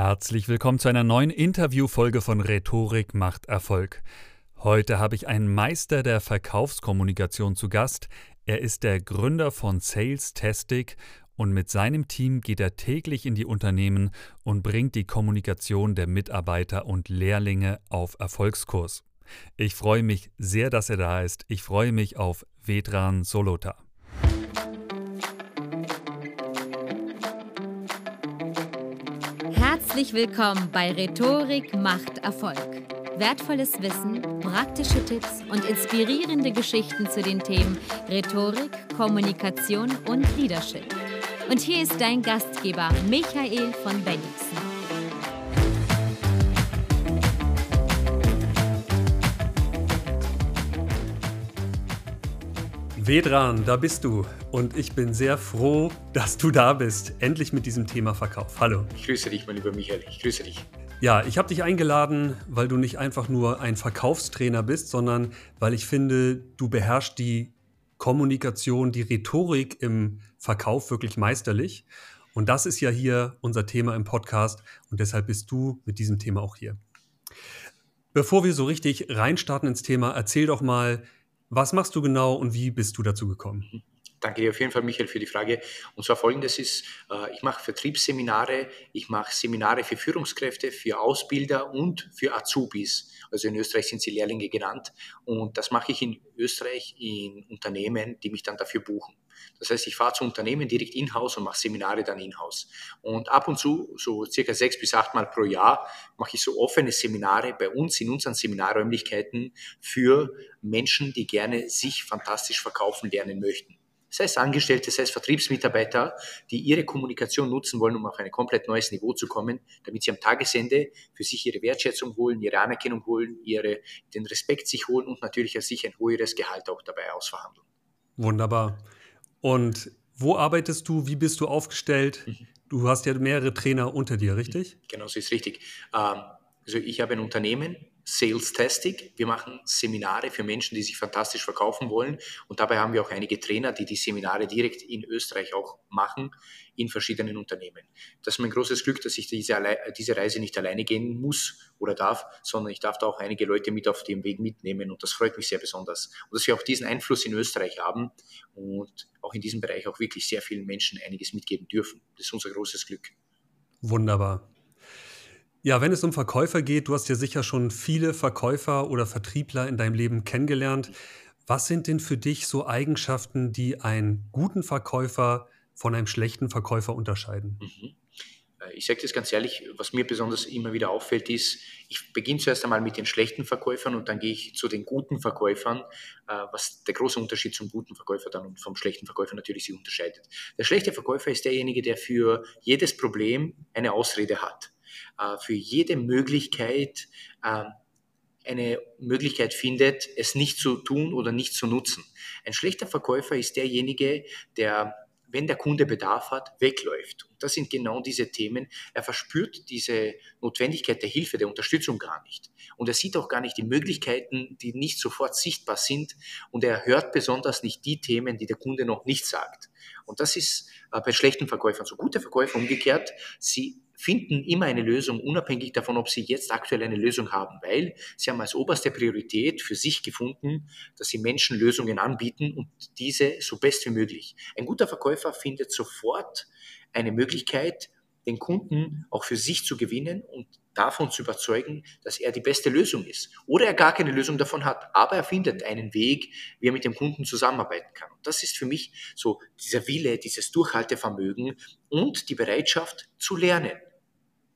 Herzlich willkommen zu einer neuen Interviewfolge von Rhetorik macht Erfolg. Heute habe ich einen Meister der Verkaufskommunikation zu Gast. Er ist der Gründer von Sales Tastic und mit seinem Team geht er täglich in die Unternehmen und bringt die Kommunikation der Mitarbeiter und Lehrlinge auf Erfolgskurs. Ich freue mich sehr, dass er da ist. Ich freue mich auf Vedran Solota. Herzlich willkommen bei Rhetorik macht Erfolg. Wertvolles Wissen, praktische Tipps und inspirierende Geschichten zu den Themen Rhetorik, Kommunikation und Leadership. Und hier ist dein Gastgeber Michael von Bennigsen. Vedran, da bist du. Und ich bin sehr froh, dass du da bist. Endlich mit diesem Thema Verkauf. Hallo. Ich grüße dich, mein lieber Michael. Ich grüße dich. Ja, ich habe dich eingeladen, weil du nicht einfach nur ein Verkaufstrainer bist, sondern weil ich finde, du beherrschst die Kommunikation, die Rhetorik im Verkauf wirklich meisterlich. Und das ist ja hier unser Thema im Podcast und deshalb bist du mit diesem Thema auch hier. Bevor wir so richtig reinstarten ins Thema, erzähl doch mal, was machst du genau und wie bist du dazu gekommen? Danke dir auf jeden Fall, Michael, für die Frage. Und zwar folgendes ist, äh, ich mache Vertriebsseminare, ich mache Seminare für Führungskräfte, für Ausbilder und für Azubis. Also in Österreich sind sie Lehrlinge genannt. Und das mache ich in Österreich in Unternehmen, die mich dann dafür buchen. Das heißt, ich fahre zu Unternehmen direkt in-house und mache Seminare dann in-house. Und ab und zu, so circa sechs bis acht Mal pro Jahr, mache ich so offene Seminare bei uns in unseren Seminarräumlichkeiten für Menschen, die gerne sich fantastisch verkaufen lernen möchten sei es Angestellte, sei es Vertriebsmitarbeiter, die ihre Kommunikation nutzen wollen, um auf ein komplett neues Niveau zu kommen, damit sie am Tagesende für sich ihre Wertschätzung holen, ihre Anerkennung holen, ihre, den Respekt sich holen und natürlich als sich ein höheres Gehalt auch dabei ausverhandeln. Wunderbar. Und wo arbeitest du? Wie bist du aufgestellt? Mhm. Du hast ja mehrere Trainer unter dir, richtig? Genau, so ist richtig. Ähm, also ich habe ein Unternehmen, Sales Tastic. Wir machen Seminare für Menschen, die sich fantastisch verkaufen wollen. Und dabei haben wir auch einige Trainer, die die Seminare direkt in Österreich auch machen, in verschiedenen Unternehmen. Das ist mein großes Glück, dass ich diese, diese Reise nicht alleine gehen muss oder darf, sondern ich darf da auch einige Leute mit auf dem Weg mitnehmen. Und das freut mich sehr besonders. Und dass wir auch diesen Einfluss in Österreich haben und auch in diesem Bereich auch wirklich sehr vielen Menschen einiges mitgeben dürfen. Das ist unser großes Glück. Wunderbar. Ja, wenn es um Verkäufer geht, du hast ja sicher schon viele Verkäufer oder Vertriebler in deinem Leben kennengelernt. Was sind denn für dich so Eigenschaften, die einen guten Verkäufer von einem schlechten Verkäufer unterscheiden? Mhm. Äh, ich sage das ganz ehrlich, was mir besonders immer wieder auffällt, ist, ich beginne zuerst einmal mit den schlechten Verkäufern und dann gehe ich zu den guten Verkäufern, äh, was der große Unterschied zum guten Verkäufer dann und vom schlechten Verkäufer natürlich sich unterscheidet. Der schlechte Verkäufer ist derjenige, der für jedes Problem eine Ausrede hat. Äh, für jede Möglichkeit ähm, eine Möglichkeit findet, es nicht zu tun oder nicht zu nutzen. Ein schlechter Verkäufer ist derjenige, der, wenn der Kunde Bedarf hat, wegläuft. Und das sind genau diese Themen. Er verspürt diese Notwendigkeit der Hilfe, der Unterstützung gar nicht. Und er sieht auch gar nicht die Möglichkeiten, die nicht sofort sichtbar sind. Und er hört besonders nicht die Themen, die der Kunde noch nicht sagt. Und das ist äh, bei schlechten Verkäufern so. Gute Verkäufer umgekehrt, sie finden immer eine Lösung, unabhängig davon, ob sie jetzt aktuell eine Lösung haben, weil sie haben als oberste Priorität für sich gefunden, dass sie Menschen Lösungen anbieten und diese so best wie möglich. Ein guter Verkäufer findet sofort eine Möglichkeit, den Kunden auch für sich zu gewinnen und davon zu überzeugen, dass er die beste Lösung ist. Oder er gar keine Lösung davon hat, aber er findet einen Weg, wie er mit dem Kunden zusammenarbeiten kann. Und das ist für mich so dieser Wille, dieses Durchhaltevermögen und die Bereitschaft zu lernen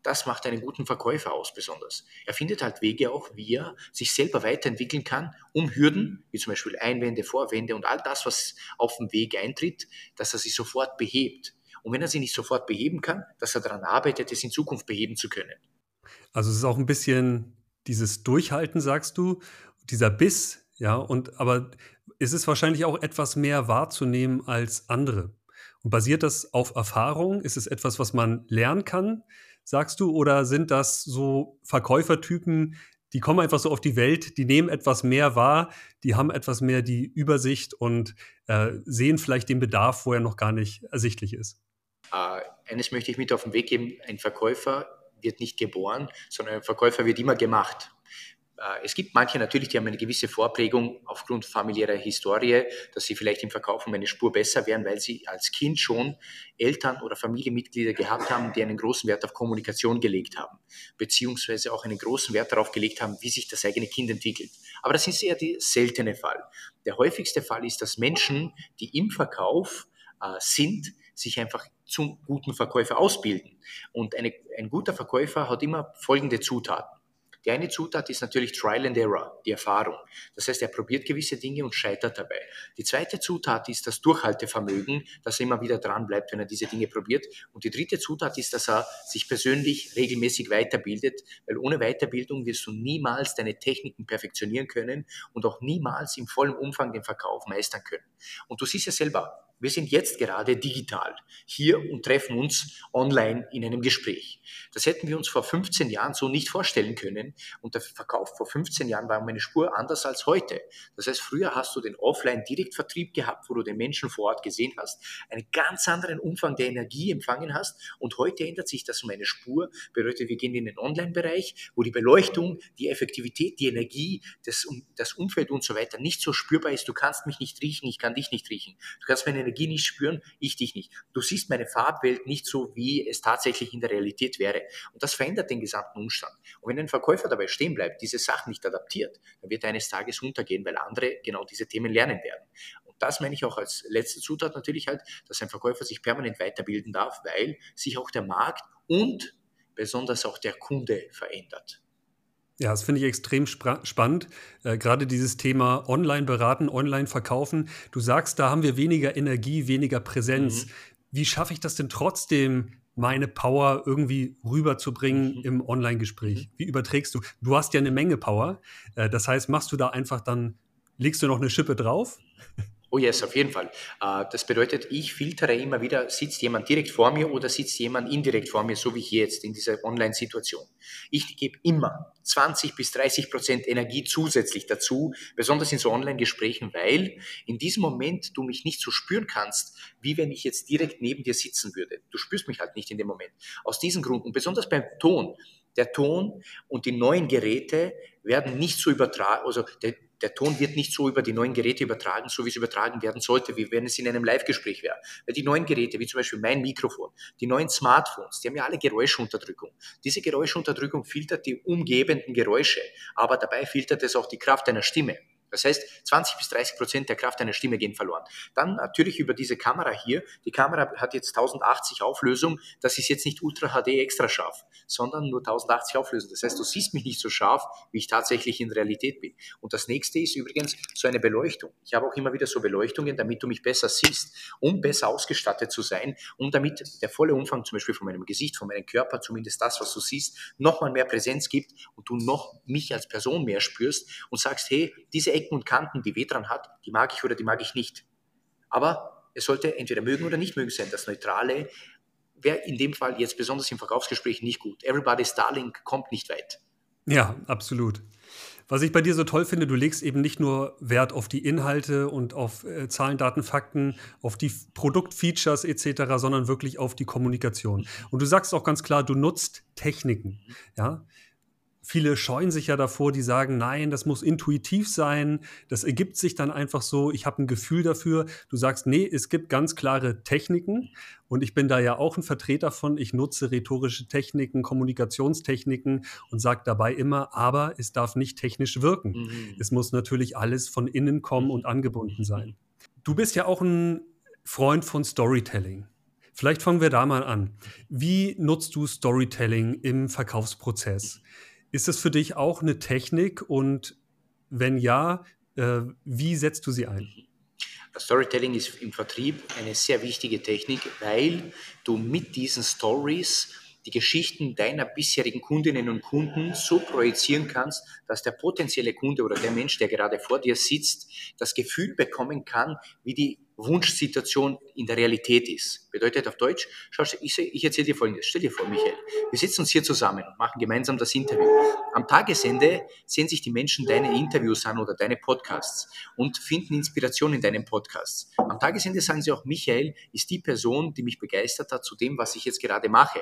das macht einen guten Verkäufer aus besonders. Er findet halt Wege auch, wie er sich selber weiterentwickeln kann, um Hürden, wie zum Beispiel Einwände, Vorwände und all das, was auf dem Weg eintritt, dass er sie sofort behebt. Und wenn er sie nicht sofort beheben kann, dass er daran arbeitet, es in Zukunft beheben zu können. Also es ist auch ein bisschen dieses Durchhalten, sagst du, dieser Biss, ja, und aber es wahrscheinlich auch etwas mehr wahrzunehmen als andere. Und basiert das auf Erfahrung? Ist es etwas, was man lernen kann? Sagst du, oder sind das so Verkäufertypen, die kommen einfach so auf die Welt, die nehmen etwas mehr wahr, die haben etwas mehr die Übersicht und äh, sehen vielleicht den Bedarf, wo er noch gar nicht ersichtlich ist? Äh, eines möchte ich mit auf den Weg geben, ein Verkäufer wird nicht geboren, sondern ein Verkäufer wird immer gemacht. Äh, es gibt manche natürlich, die haben eine gewisse Vorprägung aufgrund familiärer Historie, dass sie vielleicht im Verkauf um eine Spur besser wären, weil sie als Kind schon Eltern oder Familienmitglieder gehabt haben, die einen großen Wert auf Kommunikation gelegt haben, beziehungsweise auch einen großen Wert darauf gelegt haben, wie sich das eigene Kind entwickelt. Aber das ist eher der seltene Fall. Der häufigste Fall ist, dass Menschen, die im Verkauf äh, sind, sich einfach zum guten Verkäufer ausbilden. Und eine, ein guter Verkäufer hat immer folgende Zutaten. Die eine Zutat ist natürlich Trial and Error, die Erfahrung. Das heißt, er probiert gewisse Dinge und scheitert dabei. Die zweite Zutat ist das Durchhaltevermögen, dass er immer wieder dran bleibt, wenn er diese Dinge probiert. Und die dritte Zutat ist, dass er sich persönlich regelmäßig weiterbildet, weil ohne Weiterbildung wirst du niemals deine Techniken perfektionieren können und auch niemals im vollen Umfang den Verkauf meistern können. Und du siehst ja selber, wir sind jetzt gerade digital hier und treffen uns online in einem Gespräch. Das hätten wir uns vor 15 Jahren so nicht vorstellen können. Und der Verkauf vor 15 Jahren war um eine Spur anders als heute. Das heißt, früher hast du den Offline-Direktvertrieb gehabt, wo du den Menschen vor Ort gesehen hast, einen ganz anderen Umfang der Energie empfangen hast. Und heute ändert sich das um eine Spur. Bedeutet, wir gehen in den Online-Bereich, wo die Beleuchtung, die Effektivität, die Energie, das, das Umfeld und so weiter nicht so spürbar ist. Du kannst mich nicht riechen, ich kann dich nicht riechen. Du kannst meine Energie nicht spüren, ich dich nicht. Du siehst meine Farbwelt nicht so, wie es tatsächlich in der Realität wäre. Und das verändert den gesamten Umstand. Und wenn ein Verkäufer dabei stehen bleibt, diese Sachen nicht adaptiert, dann wird er eines Tages untergehen, weil andere genau diese Themen lernen werden. Und das meine ich auch als letzte Zutat natürlich halt, dass ein Verkäufer sich permanent weiterbilden darf, weil sich auch der Markt und besonders auch der Kunde verändert. Ja, das finde ich extrem spannend. Äh, Gerade dieses Thema online beraten, online verkaufen. Du sagst, da haben wir weniger Energie, weniger Präsenz. Mhm. Wie schaffe ich das denn trotzdem, meine Power irgendwie rüberzubringen mhm. im Online-Gespräch? Mhm. Wie überträgst du? Du hast ja eine Menge Power. Äh, das heißt, machst du da einfach dann, legst du noch eine Schippe drauf? Oh yes, auf jeden Fall. Äh, das bedeutet, ich filtere immer wieder, sitzt jemand direkt vor mir oder sitzt jemand indirekt vor mir, so wie hier jetzt in dieser Online-Situation. Ich gebe immer 20 bis 30 Prozent Energie zusätzlich dazu, besonders in so Online-Gesprächen, weil in diesem Moment du mich nicht so spüren kannst, wie wenn ich jetzt direkt neben dir sitzen würde. Du spürst mich halt nicht in dem Moment. Aus diesem Grund und besonders beim Ton. Der Ton und die neuen Geräte werden nicht so übertragen, also der, der Ton wird nicht so über die neuen Geräte übertragen, so wie es übertragen werden sollte, wie wenn es in einem Live-Gespräch wäre. Weil die neuen Geräte, wie zum Beispiel mein Mikrofon, die neuen Smartphones, die haben ja alle Geräuschunterdrückung. Diese Geräuschunterdrückung filtert die umgebenden Geräusche, aber dabei filtert es auch die Kraft deiner Stimme. Das heißt, 20 bis 30 Prozent der Kraft einer Stimme gehen verloren. Dann natürlich über diese Kamera hier. Die Kamera hat jetzt 1080 Auflösung. Das ist jetzt nicht Ultra HD extra scharf, sondern nur 1080 Auflösung. Das heißt, du siehst mich nicht so scharf, wie ich tatsächlich in Realität bin. Und das nächste ist übrigens so eine Beleuchtung. Ich habe auch immer wieder so Beleuchtungen, damit du mich besser siehst, um besser ausgestattet zu sein, um damit der volle Umfang zum Beispiel von meinem Gesicht, von meinem Körper, zumindest das, was du siehst, nochmal mehr Präsenz gibt und du noch mich als Person mehr spürst und sagst, hey, diese Ecken und Kanten, die weh dran hat, die mag ich oder die mag ich nicht. Aber es sollte entweder mögen oder nicht mögen sein. Das Neutrale wäre in dem Fall jetzt besonders im Verkaufsgespräch nicht gut. Everybody's Darling kommt nicht weit. Ja, absolut. Was ich bei dir so toll finde, du legst eben nicht nur Wert auf die Inhalte und auf äh, Zahlen, Daten, Fakten, auf die Produktfeatures etc., sondern wirklich auf die Kommunikation. Und du sagst auch ganz klar, du nutzt Techniken. Ja? Viele scheuen sich ja davor, die sagen, nein, das muss intuitiv sein, das ergibt sich dann einfach so, ich habe ein Gefühl dafür. Du sagst, nee, es gibt ganz klare Techniken und ich bin da ja auch ein Vertreter von, ich nutze rhetorische Techniken, Kommunikationstechniken und sage dabei immer, aber es darf nicht technisch wirken. Mhm. Es muss natürlich alles von innen kommen und angebunden sein. Du bist ja auch ein Freund von Storytelling. Vielleicht fangen wir da mal an. Wie nutzt du Storytelling im Verkaufsprozess? Ist das für dich auch eine Technik und wenn ja, äh, wie setzt du sie ein? Storytelling ist im Vertrieb eine sehr wichtige Technik, weil du mit diesen Stories die Geschichten deiner bisherigen Kundinnen und Kunden so projizieren kannst, dass der potenzielle Kunde oder der Mensch, der gerade vor dir sitzt, das Gefühl bekommen kann, wie die Wunschsituation in der Realität ist. Bedeutet auf Deutsch, schau, ich, ich erzähle dir Folgendes. Stell dir vor, Michael, wir sitzen uns hier zusammen und machen gemeinsam das Interview. Am Tagesende sehen sich die Menschen deine Interviews an oder deine Podcasts und finden Inspiration in deinen Podcasts. Am Tagesende sagen sie auch, Michael ist die Person, die mich begeistert hat zu dem, was ich jetzt gerade mache.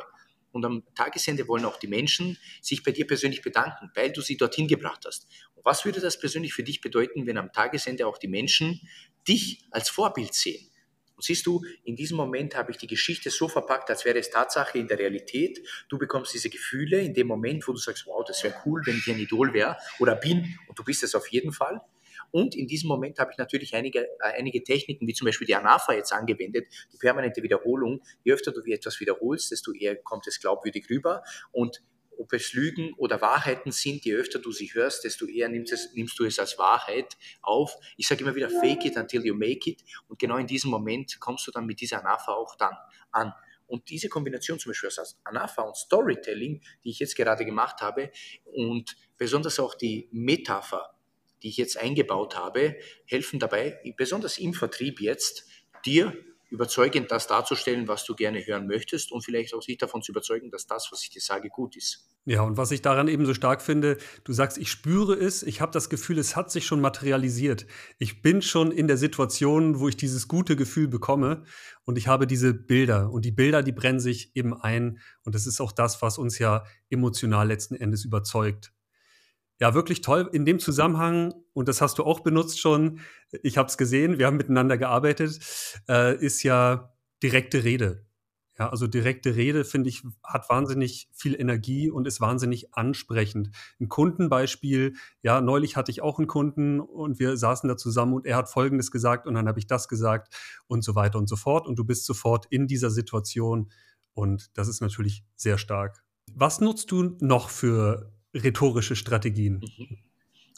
Und am Tagesende wollen auch die Menschen sich bei dir persönlich bedanken, weil du sie dorthin gebracht hast. Und was würde das persönlich für dich bedeuten, wenn am Tagesende auch die Menschen dich als Vorbild sehen? Und siehst du, in diesem Moment habe ich die Geschichte so verpackt, als wäre es Tatsache in der Realität. Du bekommst diese Gefühle in dem Moment, wo du sagst, wow, das wäre cool, wenn ich ein Idol wäre oder bin. Und du bist es auf jeden Fall. Und in diesem Moment habe ich natürlich einige, äh, einige Techniken, wie zum Beispiel die Anafa jetzt angewendet, die permanente Wiederholung. Je öfter du etwas wiederholst, desto eher kommt es glaubwürdig rüber. Und ob es Lügen oder Wahrheiten sind, je öfter du sie hörst, desto eher nimmst, es, nimmst du es als Wahrheit auf. Ich sage immer wieder, fake it until you make it. Und genau in diesem Moment kommst du dann mit dieser Anafa auch dann an. Und diese Kombination zum Beispiel aus Anafa und Storytelling, die ich jetzt gerade gemacht habe, und besonders auch die Metapher, die ich jetzt eingebaut habe, helfen dabei, besonders im Vertrieb jetzt, dir überzeugend das darzustellen, was du gerne hören möchtest und vielleicht auch dich davon zu überzeugen, dass das, was ich dir sage, gut ist. Ja, und was ich daran eben so stark finde, du sagst, ich spüre es, ich habe das Gefühl, es hat sich schon materialisiert. Ich bin schon in der Situation, wo ich dieses gute Gefühl bekomme und ich habe diese Bilder und die Bilder, die brennen sich eben ein und das ist auch das, was uns ja emotional letzten Endes überzeugt. Ja, wirklich toll. In dem Zusammenhang, und das hast du auch benutzt schon, ich habe es gesehen, wir haben miteinander gearbeitet, äh, ist ja direkte Rede. Ja, also direkte Rede, finde ich, hat wahnsinnig viel Energie und ist wahnsinnig ansprechend. Ein Kundenbeispiel, ja, neulich hatte ich auch einen Kunden und wir saßen da zusammen und er hat Folgendes gesagt und dann habe ich das gesagt und so weiter und so fort. Und du bist sofort in dieser Situation und das ist natürlich sehr stark. Was nutzt du noch für rhetorische Strategien? Mhm.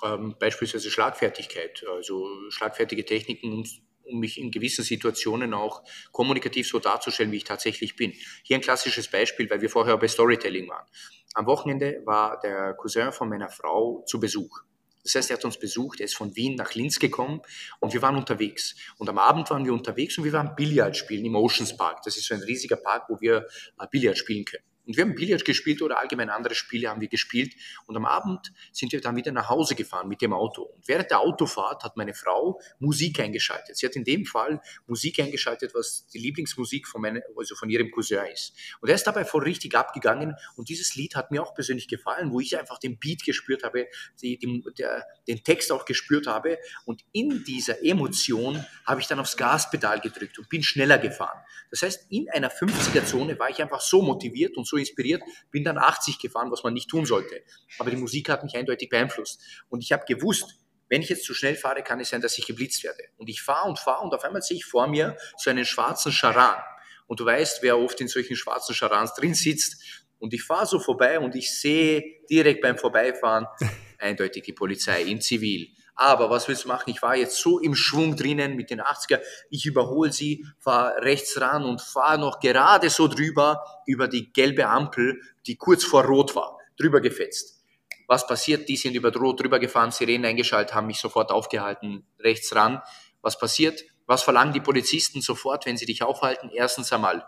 Ähm, beispielsweise Schlagfertigkeit, also schlagfertige Techniken, um, um, mich in gewissen Situationen auch kommunikativ so darzustellen, wie ich tatsächlich bin. Hier ein klassisches Beispiel, weil wir vorher bei Storytelling waren. Am Wochenende war der Cousin von meiner Frau zu Besuch. Das heißt, er hat uns besucht, er ist von Wien nach Linz gekommen und wir waren unterwegs. Und am Abend waren wir unterwegs und wir waren Billard spielen im Oceans Park. Das ist so ein riesiger Park, wo wir äh, Billard spielen können. Und wir haben Billard gespielt oder allgemein andere Spiele haben wir gespielt. Und am Abend sind wir dann wieder nach Hause gefahren mit dem Auto. Und während der Autofahrt hat meine Frau Musik eingeschaltet. Sie hat in dem Fall Musik eingeschaltet, was die Lieblingsmusik von, meine, also von ihrem Cousin ist. Und er ist dabei voll richtig abgegangen. Und dieses Lied hat mir auch persönlich gefallen, wo ich einfach den Beat gespürt habe, die, die, der, den Text auch gespürt habe. Und in dieser Emotion habe ich dann aufs Gaspedal gedrückt und bin schneller gefahren. Das heißt, in einer 50er-Zone war ich einfach so motiviert und so inspiriert, bin dann 80 gefahren, was man nicht tun sollte. Aber die Musik hat mich eindeutig beeinflusst. Und ich habe gewusst, wenn ich jetzt zu schnell fahre, kann es sein, dass ich geblitzt werde. Und ich fahre und fahre und auf einmal sehe ich vor mir so einen schwarzen Charan. Und du weißt, wer oft in solchen schwarzen Charans drin sitzt. Und ich fahre so vorbei und ich sehe direkt beim Vorbeifahren eindeutig die Polizei in Zivil. Aber was willst du machen? Ich war jetzt so im Schwung drinnen mit den 80er. Ich überhole sie, fahre rechts ran und fahre noch gerade so drüber über die gelbe Ampel, die kurz vor Rot war, drüber gefetzt. Was passiert? Die sind über Rot drüber gefahren, Sirenen eingeschaltet, haben mich sofort aufgehalten, rechts ran. Was passiert? Was verlangen die Polizisten sofort, wenn sie dich aufhalten? Erstens einmal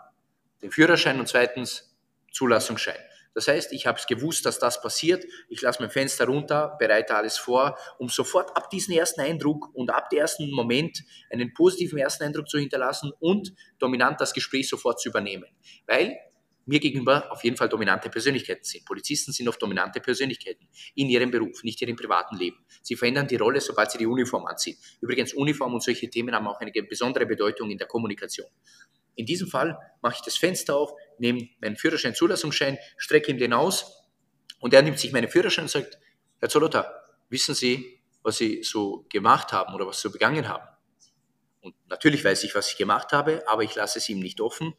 den Führerschein und zweitens Zulassungsschein. Das heißt, ich habe es gewusst, dass das passiert. Ich lasse mein Fenster runter, bereite alles vor, um sofort ab diesem ersten Eindruck und ab dem ersten Moment einen positiven ersten Eindruck zu hinterlassen und dominant das Gespräch sofort zu übernehmen. Weil mir gegenüber auf jeden Fall dominante Persönlichkeiten sind. Polizisten sind oft dominante Persönlichkeiten in ihrem Beruf, nicht in ihrem privaten Leben. Sie verändern die Rolle, sobald sie die Uniform anziehen. Übrigens, Uniform und solche Themen haben auch eine besondere Bedeutung in der Kommunikation. In diesem Fall mache ich das Fenster auf, nehme meinen Führerschein, Zulassungsschein, strecke ihm den aus und er nimmt sich meinen Führerschein und sagt, Herr Zolota, wissen Sie, was Sie so gemacht haben oder was Sie so begangen haben? Und natürlich weiß ich, was ich gemacht habe, aber ich lasse es ihm nicht offen,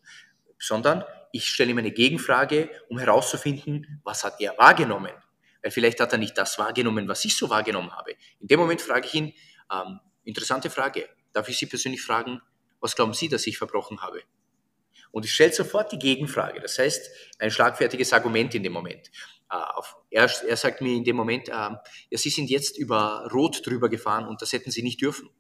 sondern ich stelle ihm eine Gegenfrage, um herauszufinden, was hat er wahrgenommen? Weil vielleicht hat er nicht das wahrgenommen, was ich so wahrgenommen habe. In dem Moment frage ich ihn, ähm, interessante Frage, darf ich Sie persönlich fragen, was glauben Sie, dass ich verbrochen habe? Und ich stelle sofort die Gegenfrage. Das heißt, ein schlagfertiges Argument in dem Moment. Äh, er, er sagt mir in dem Moment, äh, ja, Sie sind jetzt über Rot drüber gefahren und das hätten Sie nicht dürfen.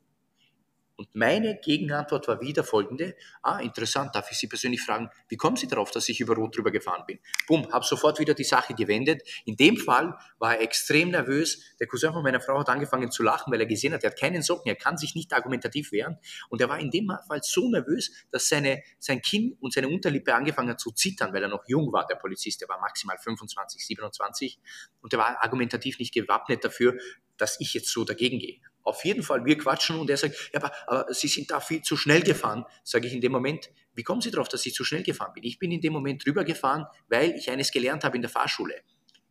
Und meine Gegenantwort war wieder folgende. Ah, interessant, darf ich Sie persönlich fragen, wie kommen Sie darauf, dass ich über Rot drüber gefahren bin? Bumm, habe sofort wieder die Sache gewendet. In dem Fall war er extrem nervös. Der Cousin von meiner Frau hat angefangen zu lachen, weil er gesehen hat, er hat keinen Socken, er kann sich nicht argumentativ wehren. Und er war in dem Fall so nervös, dass seine, sein Kinn und seine Unterlippe angefangen hat zu zittern, weil er noch jung war, der Polizist. Der war maximal 25, 27. Und er war argumentativ nicht gewappnet dafür, dass ich jetzt so dagegen gehe. Auf jeden Fall, wir quatschen und er sagt, ja, aber, aber Sie sind da viel zu schnell gefahren. Sage ich in dem Moment, wie kommen Sie darauf, dass ich zu schnell gefahren bin? Ich bin in dem Moment drüber gefahren, weil ich eines gelernt habe in der Fahrschule.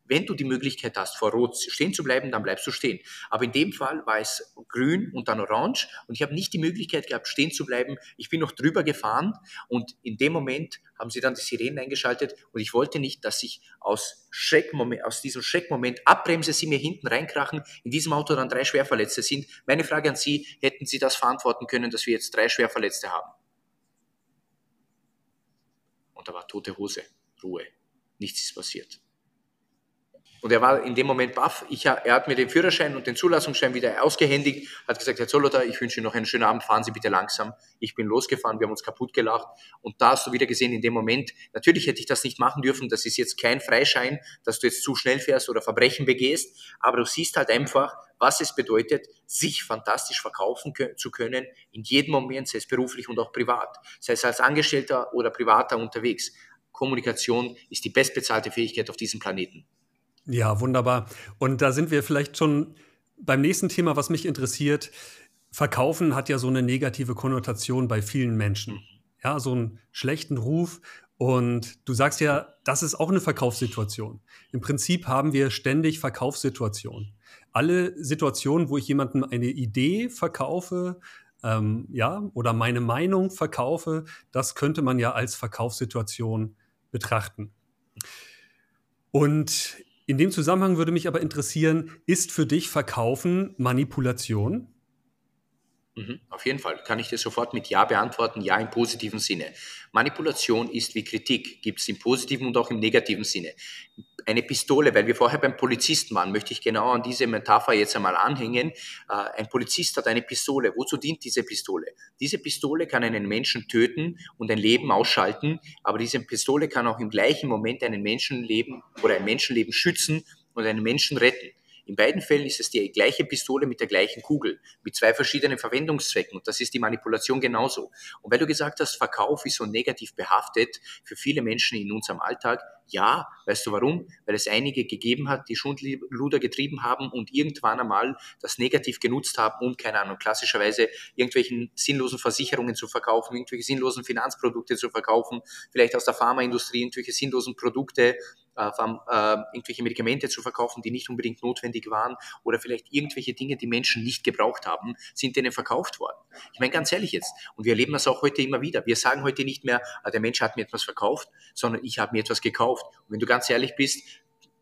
Wenn du die Möglichkeit hast, vor Rot stehen zu bleiben, dann bleibst du stehen. Aber in dem Fall war es grün und dann orange und ich habe nicht die Möglichkeit gehabt, stehen zu bleiben. Ich bin noch drüber gefahren und in dem Moment haben sie dann die Sirenen eingeschaltet und ich wollte nicht, dass ich aus, Schreckmoment, aus diesem Schreckmoment abbremse, sie mir hinten reinkrachen, in diesem Auto dann drei Schwerverletzte sind. Meine Frage an Sie, hätten Sie das verantworten können, dass wir jetzt drei Schwerverletzte haben? Und da war tote Hose, Ruhe. Nichts ist passiert. Und er war in dem Moment baff. Ich, er hat mir den Führerschein und den Zulassungsschein wieder ausgehändigt, hat gesagt, Herr Zolloter, ich wünsche Ihnen noch einen schönen Abend, fahren Sie bitte langsam. Ich bin losgefahren, wir haben uns kaputt gelacht. Und da hast du wieder gesehen, in dem Moment, natürlich hätte ich das nicht machen dürfen, das ist jetzt kein Freischein, dass du jetzt zu schnell fährst oder Verbrechen begehst, aber du siehst halt einfach, was es bedeutet, sich fantastisch verkaufen zu können, in jedem Moment, sei es beruflich und auch privat, sei es als Angestellter oder Privater unterwegs. Kommunikation ist die bestbezahlte Fähigkeit auf diesem Planeten. Ja, wunderbar. Und da sind wir vielleicht schon beim nächsten Thema, was mich interessiert. Verkaufen hat ja so eine negative Konnotation bei vielen Menschen. Ja, so einen schlechten Ruf. Und du sagst ja, das ist auch eine Verkaufssituation. Im Prinzip haben wir ständig Verkaufssituationen. Alle Situationen, wo ich jemandem eine Idee verkaufe, ähm, ja, oder meine Meinung verkaufe, das könnte man ja als Verkaufssituation betrachten. Und in dem Zusammenhang würde mich aber interessieren, ist für dich Verkaufen Manipulation? Mhm, auf jeden Fall kann ich dir sofort mit Ja beantworten, Ja im positiven Sinne. Manipulation ist wie Kritik, gibt es im positiven und auch im negativen Sinne. Eine Pistole, weil wir vorher beim Polizisten waren, möchte ich genau an diese Metapher jetzt einmal anhängen. Äh, ein Polizist hat eine Pistole. Wozu dient diese Pistole? Diese Pistole kann einen Menschen töten und ein Leben ausschalten, aber diese Pistole kann auch im gleichen Moment einen Menschenleben oder ein Menschenleben schützen und einen Menschen retten. In beiden Fällen ist es die gleiche Pistole mit der gleichen Kugel, mit zwei verschiedenen Verwendungszwecken. Und das ist die Manipulation genauso. Und weil du gesagt hast, Verkauf ist so negativ behaftet für viele Menschen in unserem Alltag, ja, weißt du warum? Weil es einige gegeben hat, die Schundluder getrieben haben und irgendwann einmal das negativ genutzt haben, um, keine Ahnung, klassischerweise irgendwelchen sinnlosen Versicherungen zu verkaufen, irgendwelche sinnlosen Finanzprodukte zu verkaufen, vielleicht aus der Pharmaindustrie irgendwelche sinnlosen Produkte irgendwelche Medikamente zu verkaufen, die nicht unbedingt notwendig waren oder vielleicht irgendwelche Dinge, die Menschen nicht gebraucht haben, sind denen verkauft worden. Ich meine ganz ehrlich jetzt, und wir erleben das auch heute immer wieder. Wir sagen heute nicht mehr, ah, der Mensch hat mir etwas verkauft, sondern ich habe mir etwas gekauft. Und wenn du ganz ehrlich bist,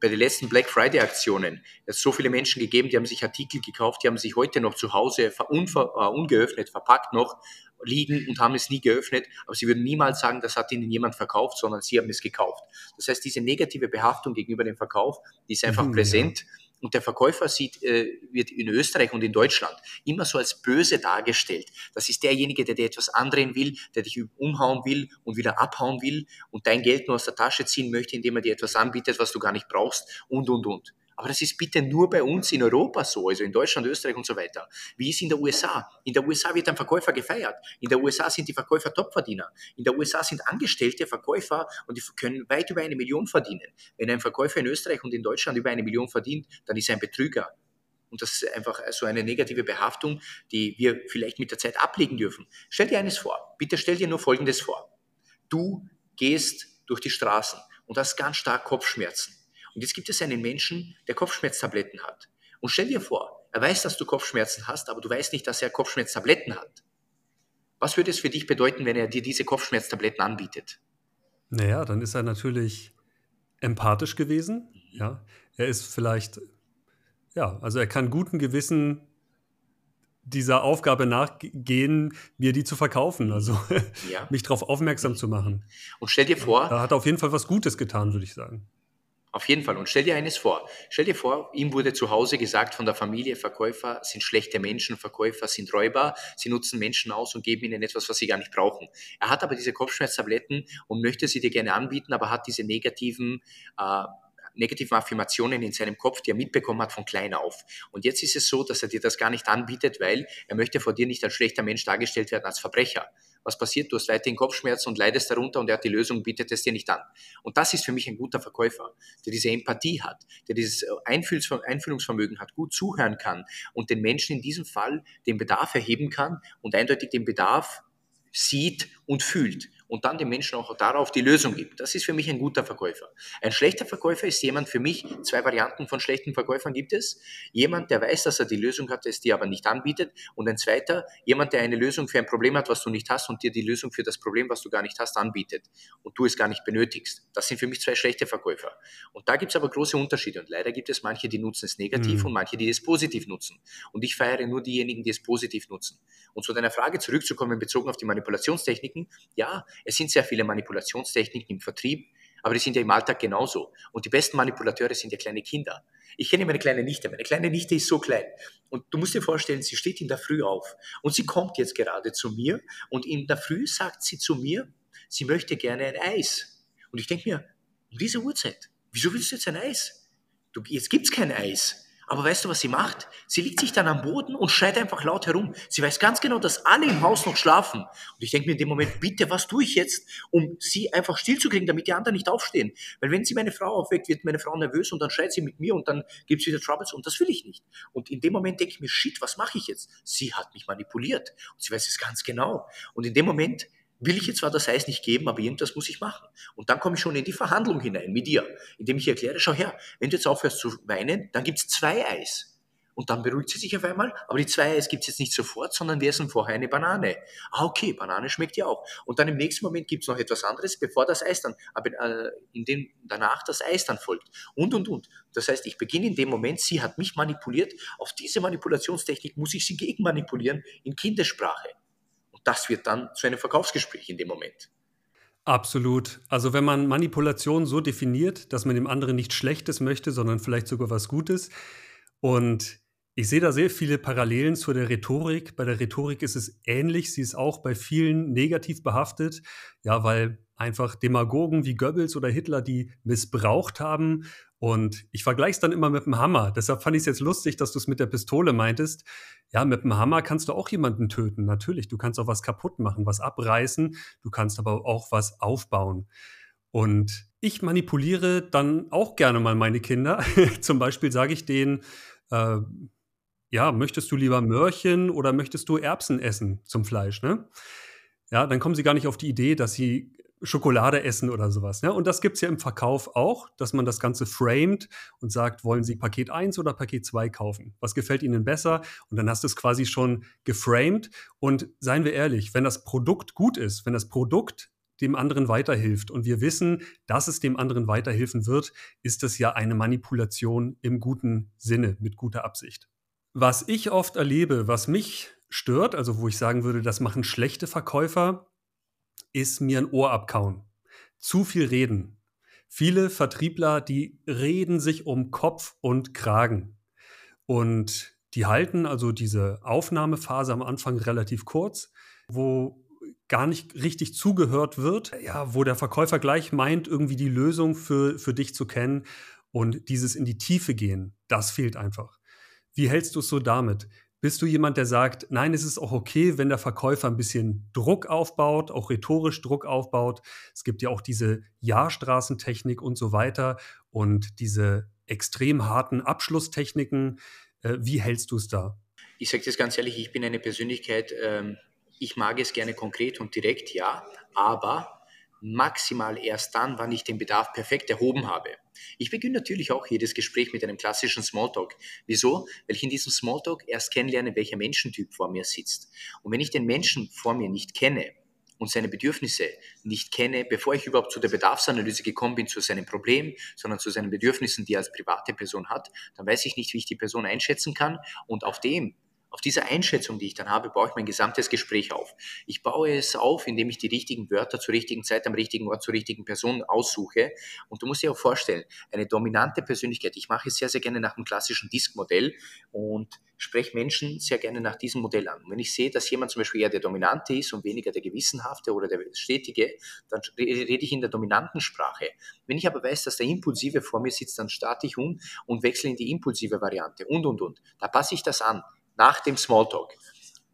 bei den letzten Black Friday Aktionen, es so viele Menschen gegeben, die haben sich Artikel gekauft, die haben sich heute noch zu Hause uh, ungeöffnet verpackt noch liegen und haben es nie geöffnet, aber sie würden niemals sagen, das hat ihnen jemand verkauft, sondern sie haben es gekauft. Das heißt, diese negative Behaftung gegenüber dem Verkauf, die ist einfach mhm, präsent. Ja. Und der Verkäufer sieht, äh, wird in Österreich und in Deutschland immer so als böse dargestellt. Das ist derjenige, der dir etwas andrehen will, der dich umhauen will und wieder abhauen will und dein Geld nur aus der Tasche ziehen möchte, indem er dir etwas anbietet, was du gar nicht brauchst und, und, und. Aber das ist bitte nur bei uns in Europa so, also in Deutschland, Österreich und so weiter. Wie ist in der USA? In der USA wird ein Verkäufer gefeiert. In der USA sind die Verkäufer Topverdiener. In der USA sind Angestellte Verkäufer und die können weit über eine Million verdienen. Wenn ein Verkäufer in Österreich und in Deutschland über eine Million verdient, dann ist er ein Betrüger. Und das ist einfach so eine negative Behaftung, die wir vielleicht mit der Zeit ablegen dürfen. Stell dir eines vor. Bitte stell dir nur Folgendes vor. Du gehst durch die Straßen und hast ganz stark Kopfschmerzen und jetzt gibt es einen Menschen, der Kopfschmerztabletten hat. Und stell dir vor, er weiß, dass du Kopfschmerzen hast, aber du weißt nicht, dass er Kopfschmerztabletten hat. Was würde es für dich bedeuten, wenn er dir diese Kopfschmerztabletten anbietet? Naja, dann ist er natürlich empathisch gewesen. Ja, er ist vielleicht, ja, also er kann guten Gewissen dieser Aufgabe nachgehen, mir die zu verkaufen, also ja. mich darauf aufmerksam zu machen. Und stell dir vor, da hat er auf jeden Fall was Gutes getan, würde ich sagen. Auf jeden Fall. Und stell dir eines vor. Stell dir vor, ihm wurde zu Hause gesagt von der Familie, Verkäufer sind schlechte Menschen, Verkäufer sind Räuber, sie nutzen Menschen aus und geben ihnen etwas, was sie gar nicht brauchen. Er hat aber diese Kopfschmerztabletten und möchte sie dir gerne anbieten, aber hat diese negativen äh, negativen Affirmationen in seinem Kopf, die er mitbekommen hat von klein auf. Und jetzt ist es so, dass er dir das gar nicht anbietet, weil er möchte vor dir nicht als schlechter Mensch dargestellt werden, als Verbrecher was passiert? Du hast weiterhin Kopfschmerzen und leidest darunter und er hat die Lösung, bietet es dir nicht an. Und das ist für mich ein guter Verkäufer, der diese Empathie hat, der dieses Einfühlungsvermögen hat, gut zuhören kann und den Menschen in diesem Fall den Bedarf erheben kann und eindeutig den Bedarf sieht und fühlt und dann den Menschen auch darauf die Lösung gibt. Das ist für mich ein guter Verkäufer. Ein schlechter Verkäufer ist jemand für mich, zwei Varianten von schlechten Verkäufern gibt es. Jemand, der weiß, dass er die Lösung hat, es dir aber nicht anbietet. Und ein zweiter, jemand, der eine Lösung für ein Problem hat, was du nicht hast und dir die Lösung für das Problem, was du gar nicht hast, anbietet und du es gar nicht benötigst. Das sind für mich zwei schlechte Verkäufer. Und da gibt es aber große Unterschiede. Und leider gibt es manche, die nutzen es negativ mhm. und manche, die es positiv nutzen. Und ich feiere nur diejenigen, die es positiv nutzen. Und zu deiner Frage zurückzukommen, bezogen auf die Manipulationstechniken, ja, es sind sehr viele Manipulationstechniken im Vertrieb, aber die sind ja im Alltag genauso. Und die besten Manipulateure sind ja kleine Kinder. Ich kenne meine kleine Nichte. Meine kleine Nichte ist so klein. Und du musst dir vorstellen, sie steht in der Früh auf. Und sie kommt jetzt gerade zu mir. Und in der Früh sagt sie zu mir, sie möchte gerne ein Eis. Und ich denke mir, um diese Uhrzeit, wieso willst du jetzt ein Eis? Du, jetzt gibt's kein Eis. Aber weißt du, was sie macht? Sie liegt sich dann am Boden und schreit einfach laut herum. Sie weiß ganz genau, dass alle im Haus noch schlafen. Und ich denke mir in dem Moment, bitte, was tue ich jetzt, um sie einfach stillzukriegen, damit die anderen nicht aufstehen? Weil wenn sie meine Frau aufweckt, wird meine Frau nervös und dann schreit sie mit mir und dann gibt es wieder Troubles und das will ich nicht. Und in dem Moment denke ich mir, shit, was mache ich jetzt? Sie hat mich manipuliert und sie weiß es ganz genau. Und in dem Moment will ich jetzt zwar das Eis nicht geben, aber irgendwas muss ich machen. Und dann komme ich schon in die Verhandlung hinein mit dir, indem ich erkläre, schau her, wenn du jetzt aufhörst zu weinen, dann gibt es zwei Eis. Und dann beruhigt sie sich auf einmal, aber die zwei Eis gibt es jetzt nicht sofort, sondern wir essen vorher eine Banane. Ah, okay, Banane schmeckt ja auch. Und dann im nächsten Moment gibt es noch etwas anderes, bevor das Eis dann, aber äh, in dem, danach das Eis dann folgt. Und, und, und. Das heißt, ich beginne in dem Moment, sie hat mich manipuliert, auf diese Manipulationstechnik muss ich sie gegen manipulieren in Kindessprache das wird dann zu einem Verkaufsgespräch in dem Moment. Absolut. Also wenn man Manipulation so definiert, dass man dem anderen nichts Schlechtes möchte, sondern vielleicht sogar was Gutes. Und ich sehe da sehr viele Parallelen zu der Rhetorik. Bei der Rhetorik ist es ähnlich. Sie ist auch bei vielen negativ behaftet. Ja, weil einfach Demagogen wie Goebbels oder Hitler die missbraucht haben und ich vergleiche es dann immer mit dem Hammer. Deshalb fand ich es jetzt lustig, dass du es mit der Pistole meintest. Ja, mit dem Hammer kannst du auch jemanden töten. Natürlich, du kannst auch was kaputt machen, was abreißen. Du kannst aber auch was aufbauen. Und ich manipuliere dann auch gerne mal meine Kinder. Zum Beispiel sage ich denen, äh, ja, möchtest du lieber Möhrchen oder möchtest du Erbsen essen zum Fleisch, ne? Ja, dann kommen sie gar nicht auf die Idee, dass sie Schokolade essen oder sowas. Ne? Und das gibt es ja im Verkauf auch, dass man das Ganze framed und sagt, wollen Sie Paket 1 oder Paket 2 kaufen? Was gefällt Ihnen besser? Und dann hast du es quasi schon geframed. Und seien wir ehrlich, wenn das Produkt gut ist, wenn das Produkt dem anderen weiterhilft und wir wissen, dass es dem anderen weiterhelfen wird, ist das ja eine Manipulation im guten Sinne, mit guter Absicht. Was ich oft erlebe, was mich stört, also wo ich sagen würde, das machen schlechte Verkäufer, ist mir ein Ohr abkauen. Zu viel reden. Viele Vertriebler, die reden sich um Kopf und Kragen. Und die halten also diese Aufnahmephase am Anfang relativ kurz, wo gar nicht richtig zugehört wird, ja, wo der Verkäufer gleich meint, irgendwie die Lösung für, für dich zu kennen und dieses in die Tiefe gehen, das fehlt einfach. Wie hältst du es so damit? Bist du jemand, der sagt, nein, es ist auch okay, wenn der Verkäufer ein bisschen Druck aufbaut, auch rhetorisch Druck aufbaut? Es gibt ja auch diese Ja-Straßentechnik und so weiter und diese extrem harten Abschlusstechniken. Äh, wie hältst du es da? Ich sage das ganz ehrlich, ich bin eine Persönlichkeit, ähm, ich mag es gerne konkret und direkt, ja, aber maximal erst dann, wann ich den Bedarf perfekt erhoben habe. Ich beginne natürlich auch jedes Gespräch mit einem klassischen Smalltalk. Wieso? Weil ich in diesem Smalltalk erst kennenlerne, welcher Menschentyp vor mir sitzt. Und wenn ich den Menschen vor mir nicht kenne und seine Bedürfnisse nicht kenne, bevor ich überhaupt zu der Bedarfsanalyse gekommen bin, zu seinem Problem, sondern zu seinen Bedürfnissen, die er als private Person hat, dann weiß ich nicht, wie ich die Person einschätzen kann und auf dem Auf dieser Einschätzung, die ich dann habe, baue ich mein gesamtes Gespräch auf. Ich baue es auf, indem ich die richtigen Wörter zur richtigen Zeit am richtigen Ort zur richtigen Person aussuche. Und du musst dir auch vorstellen, eine dominante Persönlichkeit, ich mache es sehr, sehr gerne nach dem klassischen Disk-Modell und spreche Menschen sehr gerne nach diesem Modell an. Und wenn ich sehe, dass jemand zum Beispiel eher der Dominante ist und weniger der Gewissenhafte oder der Stetige, dann rede ich in der dominanten Sprache. Wenn ich aber weiß, dass der Impulsive vor mir sitzt, dann starte ich um und wechsle in die impulsive Variante und, und, und. Da passe ich das an nach dem Smalltalk.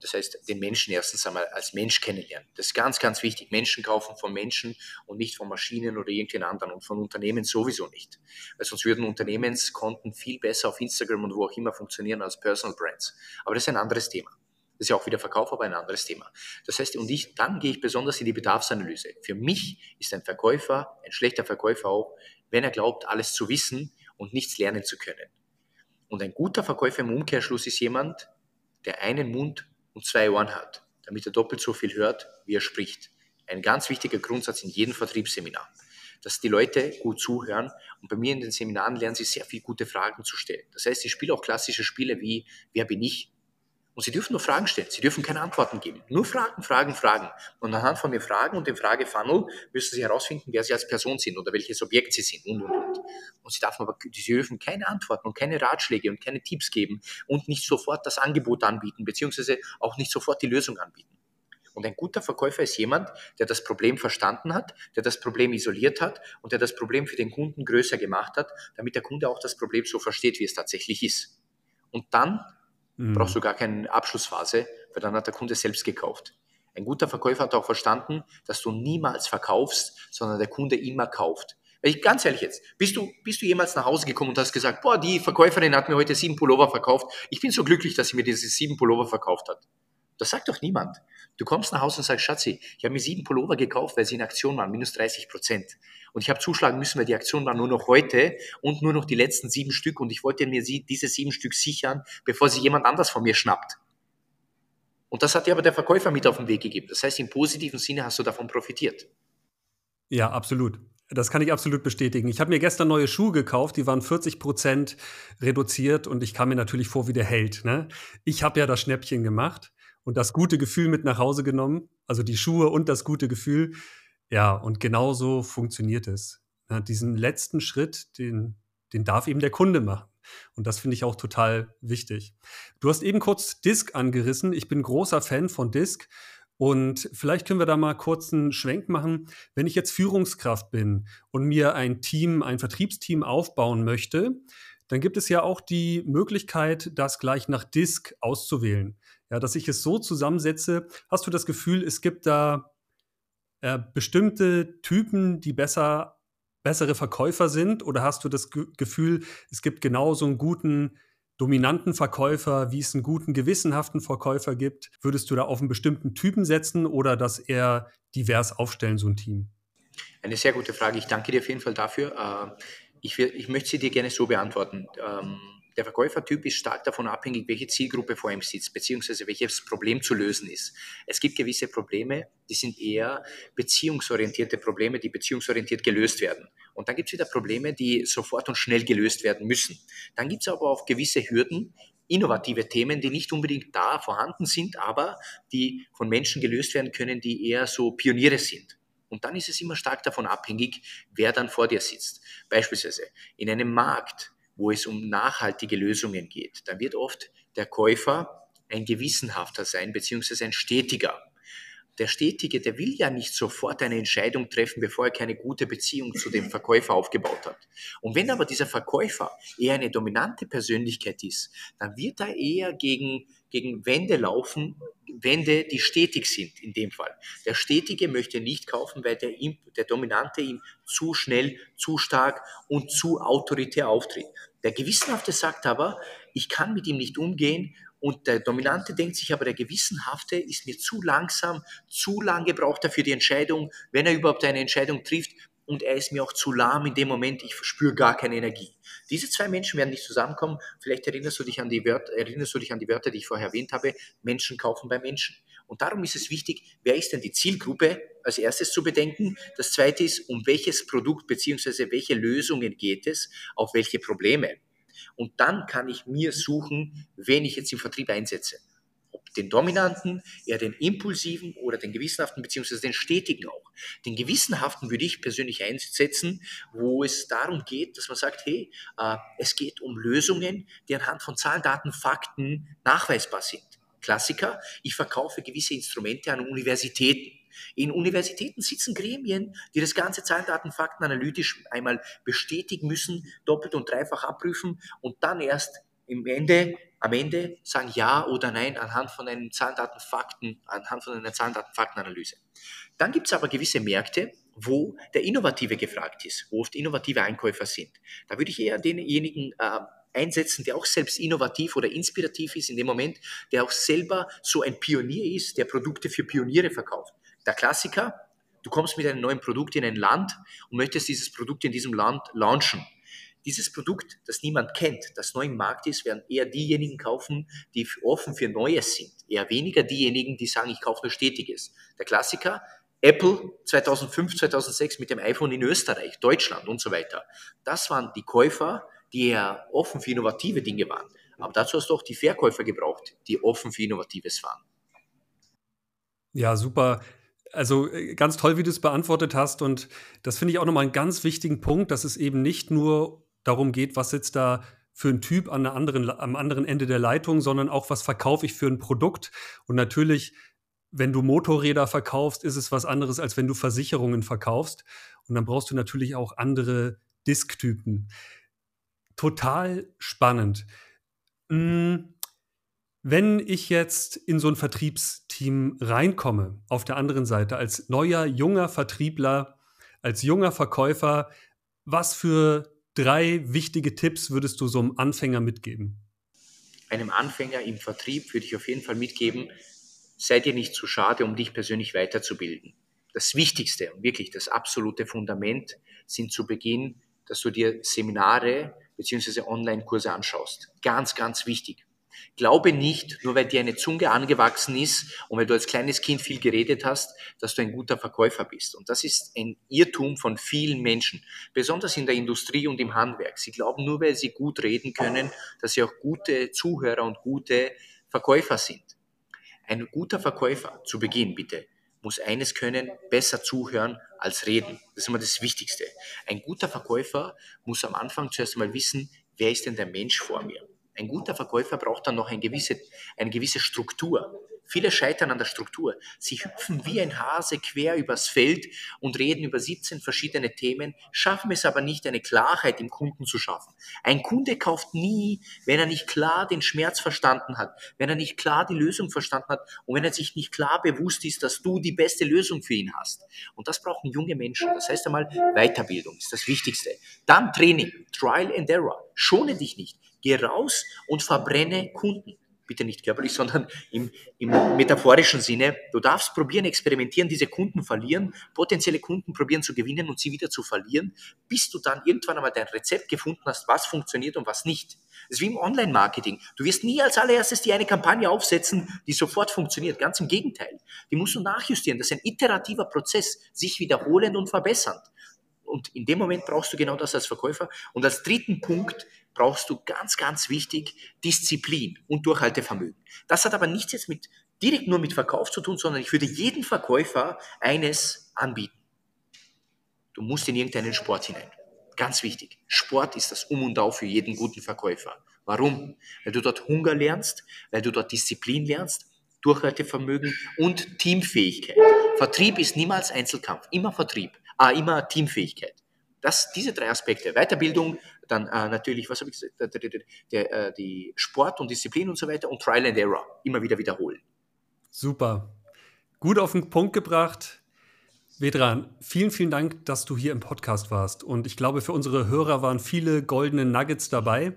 Das heißt, den Menschen erstens einmal als Mensch kennenlernen. Das ist ganz, ganz wichtig. Menschen kaufen von Menschen und nicht von Maschinen oder irgendwen anderen und von Unternehmen sowieso nicht. Weil sonst würden Unternehmenskonten viel besser auf Instagram und wo auch immer funktionieren als Personal Brands. Aber das ist ein anderes Thema. Das ist ja auch wieder Verkauf, aber ein anderes Thema. Das heißt, und ich, dann gehe ich besonders in die Bedarfsanalyse. Für mich ist ein Verkäufer, ein schlechter Verkäufer auch, wenn er glaubt, alles zu wissen und nichts lernen zu können. Und ein guter Verkäufer im Umkehrschluss ist jemand, der einen Mund und zwei Ohren hat, damit er doppelt so viel hört, wie er spricht. Ein ganz wichtiger Grundsatz in jedem Vertriebsseminar, dass die Leute gut zuhören und bei mir in den Seminaren lernen sie sehr viel gute Fragen zu stellen. Das heißt, ich spiele auch klassische Spiele wie Wer bin ich? Und Sie dürfen nur Fragen stellen. Sie dürfen keine Antworten geben. Nur Fragen, Fragen, Fragen. Und anhand von den Fragen und dem Fragefunnel müssen Sie herausfinden, wer Sie als Person sind oder welches Objekt Sie sind und, und, und. Und Sie, dürfen aber, Sie dürfen keine Antworten und keine Ratschläge und keine Tipps geben und nicht sofort das Angebot anbieten, beziehungsweise auch nicht sofort die Lösung anbieten. Und ein guter Verkäufer ist jemand, der das Problem verstanden hat, der das Problem isoliert hat und der das Problem für den Kunden größer gemacht hat, damit der Kunde auch das Problem so versteht, wie es tatsächlich ist. Und dann Mhm. Brauchst du gar keine Abschlussphase, weil dann hat der Kunde selbst gekauft. Ein guter Verkäufer hat auch verstanden, dass du niemals verkaufst, sondern der Kunde immer kauft. Ich, ganz ehrlich jetzt, bist du, bist du jemals nach Hause gekommen und hast gesagt, boah, die Verkäuferin hat mir heute sieben Pullover verkauft. Ich bin so glücklich, dass sie mir diese sieben Pullover verkauft hat. Das sagt doch niemand. Du kommst nach Hause und sagst, Schatzi, ich habe mir sieben Pullover gekauft, weil sie in Aktion waren, minus 30 Prozent. Und ich habe zuschlagen müssen, weil die Aktion war nur noch heute und nur noch die letzten sieben Stück und ich wollte mir sie, diese sieben Stück sichern, bevor sie jemand anders von mir schnappt. Und das hat dir aber der Verkäufer mit auf den Weg gegeben. Das heißt, im positiven Sinne hast du davon profitiert. Ja, absolut. Das kann ich absolut bestätigen. Ich habe mir gestern neue Schuhe gekauft, die waren 40 Prozent reduziert und ich kam mir natürlich vor wie der Held. Ne? Ich habe ja das Schnäppchen gemacht und das gute Gefühl mit nach Hause genommen, also die Schuhe und das gute Gefühl. Ja, und genauso funktioniert es. Ja, diesen letzten Schritt, den, den darf eben der Kunde machen. Und das finde ich auch total wichtig. Du hast eben kurz Disk angerissen. Ich bin großer Fan von Disk. Und vielleicht können wir da mal kurz einen Schwenk machen. Wenn ich jetzt Führungskraft bin und mir ein Team, ein Vertriebsteam aufbauen möchte, dann gibt es ja auch die Möglichkeit, das gleich nach Disk auszuwählen ja, dass ich es so zusammensetze. Hast du das Gefühl, es gibt da äh, bestimmte Typen, die besser bessere Verkäufer sind? Oder hast du das Ge Gefühl, es gibt genauso einen guten dominanten Verkäufer, wie es einen guten gewissenhaften Verkäufer gibt? Würdest du da auf einen bestimmten Typen setzen oder das eher divers aufstellen, so ein Team? Eine sehr gute Frage. Ich danke dir auf jeden Fall dafür. Äh, ich, will, ich möchte sie dir gerne so beantworten. Der Verkäufertyp ist stark davon abhängig, welche Zielgruppe vor ihm sitzt, beziehungsweise welches Problem zu lösen ist. Es gibt gewisse Probleme, die sind eher beziehungsorientierte Probleme, die beziehungsorientiert gelöst werden. Und dann gibt es wieder Probleme, die sofort und schnell gelöst werden müssen. Dann gibt es aber auch gewisse Hürden, innovative Themen, die nicht unbedingt da vorhanden sind, aber die von Menschen gelöst werden können, die eher so Pioniere sind. Und dann ist es immer stark davon abhängig, wer dann vor dir sitzt. Beispielsweise in einem Markt wo es um nachhaltige Lösungen geht, dann wird oft der Käufer ein gewissenhafter sein, beziehungsweise ein stetiger. Der Stetige, der will ja nicht sofort eine Entscheidung treffen, bevor er keine gute Beziehung zu dem Verkäufer aufgebaut hat. Und wenn aber dieser Verkäufer eher eine dominante Persönlichkeit ist, dann wird er eher gegen, gegen Wände laufen, Wände, die stetig sind in dem Fall. Der Stetige möchte nicht kaufen, weil der, der Dominante ihm zu schnell, zu stark und zu autoritär auftritt. Der Gewissenhafte sagt aber, ich kann mit ihm nicht umgehen und der Dominante denkt sich aber, der Gewissenhafte ist mir zu langsam, zu lange braucht er für die Entscheidung, wenn er überhaupt eine Entscheidung trifft und er ist mir auch zu lahm in dem Moment, ich verspüre gar keine Energie. Diese zwei Menschen werden nicht zusammenkommen. Vielleicht erinnerst du dich an die Wörter, erinnerst du dich an die Wörter, die ich vorher erwähnt habe. Menschen kaufen bei Menschen. Und darum ist es wichtig, wer ist denn die Zielgruppe als erstes zu bedenken. Das zweite ist, um welches Produkt bzw. welche Lösungen geht es, auf welche Probleme. Und dann kann ich mir suchen, wen ich jetzt im Vertrieb einsetze. Ob den dominanten, eher den impulsiven oder den gewissenhaften, beziehungsweise den stetigen auch. Den gewissenhaften würde ich persönlich einsetzen, wo es darum geht, dass man sagt, hey, äh, es geht um Lösungen, die anhand von Zahlen, Daten, Fakten nachweisbar sind. Klassiker, ich verkaufe gewisse Instrumente an Universitäten. In Universitäten sitzen Gremien, die das ganze Zahlen, Daten, Fakten analytisch einmal bestätigen müssen, doppelt und dreifach abprüfen und dann erst im Ende, am Ende sagen Ja oder Nein anhand von einem Zahlen, Daten, Fakten, anhand von einer Zahlen, Daten, Faktenanalyse. Dann gibt es aber gewisse Märkte, wo der Innovative gefragt ist, wo oft innovative Einkäufer sind. Da würde ich eher denjenigen äh, einsetzen, der auch selbst innovativ oder inspirativ ist in dem Moment, der auch selber so ein Pionier ist, der Produkte für Pioniere verkauft. Der Klassiker, du kommst mit einem neuen Produkt in ein Land und möchtest dieses Produkt in diesem Land launchen. Dieses Produkt, das niemand kennt, das neu im Markt ist, werden eher diejenigen kaufen, die offen für Neues sind. Eher weniger diejenigen, die sagen, ich kaufe nur Stetiges. Der Klassiker, Apple 2005, 2006 mit dem iPhone in Österreich, Deutschland und so weiter. Das waren die Käufer, die ja offen für innovative Dinge waren. Aber dazu hast du auch die Verkäufer gebraucht, die offen für Innovatives waren. Ja, super. Also äh, ganz toll, wie du es beantwortet hast. Und das finde ich auch nochmal einen ganz wichtigen Punkt, dass es eben nicht nur darum geht, was sitzt da für ein Typ an der anderen, am anderen Ende der Leitung, sondern auch, was verkaufe ich für ein Produkt. Und natürlich, wenn du Motorräder verkaufst, ist es was anderes, als wenn du Versicherungen verkaufst. Und dann brauchst du natürlich auch andere Disktypen total spannend. Hm, wenn ich jetzt in so ein Vertriebsteam reinkomme, auf der anderen Seite, als neuer, junger Vertriebler, als junger Verkäufer, was für drei wichtige Tipps würdest du so einem Anfänger mitgeben? Einem Anfänger im Vertrieb würde ich auf jeden Fall mitgeben, sei dir nicht zu schade, um dich persönlich weiterzubilden. Das Wichtigste und wirklich das absolute Fundament sind zu Beginn, dass du dir Seminare beziehungsweise Online-Kurse anschaust. Ganz, ganz wichtig. Glaube nicht, nur weil dir eine Zunge angewachsen ist und weil du als kleines Kind viel geredet hast, dass du ein guter Verkäufer bist. Und das ist ein Irrtum von vielen Menschen, besonders in der Industrie und im Handwerk. Sie glauben nur, weil sie gut reden können, dass sie auch gute Zuhörer und gute Verkäufer sind. Ein guter Verkäufer, zu Beginn bitte, muss eines können, besser zuhören als reden. Das ist immer das Wichtigste. Ein guter Verkäufer muss am Anfang zuerst einmal wissen, wer ist denn der Mensch vor mir? Ein guter Verkäufer braucht dann noch eine gewisse, eine gewisse Struktur. Viele scheitern an der Struktur. Sie hüpfen wie ein Hase quer übers Feld und reden über 17 verschiedene Themen, schaffen es aber nicht, eine Klarheit im Kunden zu schaffen. Ein Kunde kauft nie, wenn er nicht klar den Schmerz verstanden hat, wenn er nicht klar die Lösung verstanden hat und wenn er sich nicht klar bewusst ist, dass du die beste Lösung für ihn hast. Und das brauchen junge Menschen. Das heißt einmal, Weiterbildung ist das Wichtigste. Dann Training, Trial and Error. Schone dich nicht. Geh raus und verbrenne Kunden bitte nicht körperlich, sondern im, im metaphorischen Sinne. Du darfst probieren, experimentieren, diese Kunden verlieren, potenzielle Kunden probieren zu gewinnen und sie wieder zu verlieren, bis du dann irgendwann einmal dein Rezept gefunden hast, was funktioniert und was nicht. Das ist wie im Online-Marketing. Du wirst nie als allererstes die eine Kampagne aufsetzen, die sofort funktioniert. Ganz im Gegenteil. Die musst du nachjustieren. Das ist ein iterativer Prozess, sich wiederholend und verbessernd. Und in dem Moment brauchst du genau das als Verkäufer. Und als dritten Punkt brauchst du ganz, ganz wichtig Disziplin und Durchhaltevermögen. Das hat aber nichts jetzt mit direkt nur mit Verkauf zu tun, sondern ich würde jedem Verkäufer eines anbieten. Du musst in irgendeinen Sport hinein. Ganz wichtig. Sport ist das Um und Auf für jeden guten Verkäufer. Warum? Weil du dort Hunger lernst, weil du dort Disziplin lernst, Durchhaltevermögen und Teamfähigkeit. Vertrieb ist niemals Einzelkampf, immer Vertrieb, ah, immer Teamfähigkeit. Das, diese drei Aspekte, Weiterbildung, dann äh, natürlich, was habe ich gesagt, der, äh, die Sport und Disziplin und so weiter und Trial and Error, immer wieder wiederholen. Super. Gut auf den Punkt gebracht. Vedran, vielen, vielen Dank, dass du hier im Podcast warst. Und ich glaube, für unsere Hörer waren viele goldene Nuggets dabei.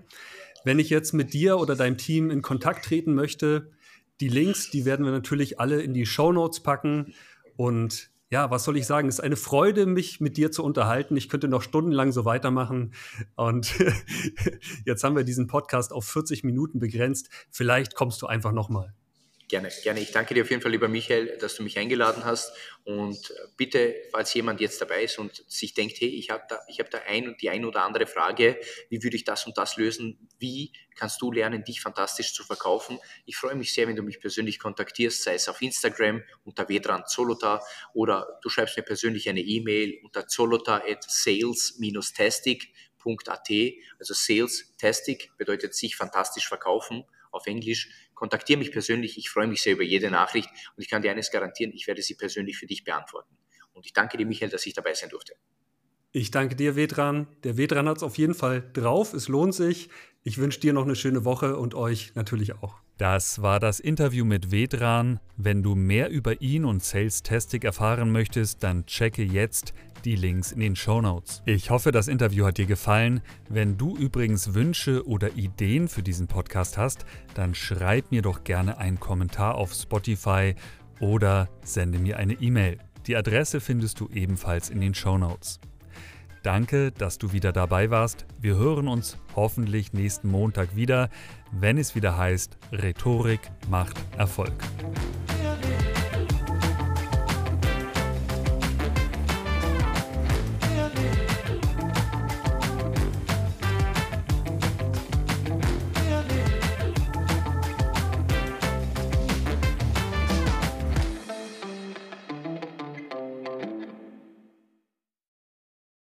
Wenn ich jetzt mit dir oder deinem Team in Kontakt treten möchte, die Links, die werden wir natürlich alle in die Show Notes packen. Und ja, was soll ich sagen? Es ist eine Freude, mich mit dir zu unterhalten. Ich könnte noch stundenlang so weitermachen. Und jetzt haben wir diesen Podcast auf 40 Minuten begrenzt. Vielleicht kommst du einfach nochmal. Gerne, gerne. Ich danke dir auf jeden Fall, lieber Michael, dass du mich eingeladen hast. Und äh, bitte, falls jemand jetzt dabei ist und sich denkt, hey, ich habe da, hab da ein und die ein oder andere Frage, wie würde ich das und das lösen? Wie kannst du lernen, dich fantastisch zu verkaufen? Ich freue mich sehr, wenn du mich persönlich kontaktierst, sei es auf Instagram unter Vedran Zolota oder du schreibst mir persönlich eine E-Mail unter zolota at sales-tastic.at. Also Sales Tastic bedeutet sich fantastisch verkaufen auf Englisch. Kontaktiere mich persönlich. Ich freue mich sehr über jede Nachricht und ich kann dir eines garantieren, ich werde sie persönlich für dich beantworten. Und ich danke dir, Michael, dass ich dabei sein durfte. Ich danke dir, Vedran. Der Vedran hat es auf jeden Fall drauf. Es lohnt sich. Ich wünsche dir noch eine schöne Woche und euch natürlich auch. Das war das Interview mit Vedran. Wenn du mehr über ihn und Sales Tastic erfahren möchtest, dann checke jetzt die Links in den Show Notes. Ich hoffe, das Interview hat dir gefallen. Wenn du übrigens Wünsche oder Ideen für diesen Podcast hast, dann schreib mir doch gerne einen Kommentar auf Spotify oder sende mir eine E-Mail. Die Adresse findest du ebenfalls in den Show Notes. Danke, dass du wieder dabei warst. Wir hören uns hoffentlich nächsten Montag wieder, wenn es wieder heißt, Rhetorik macht Erfolg.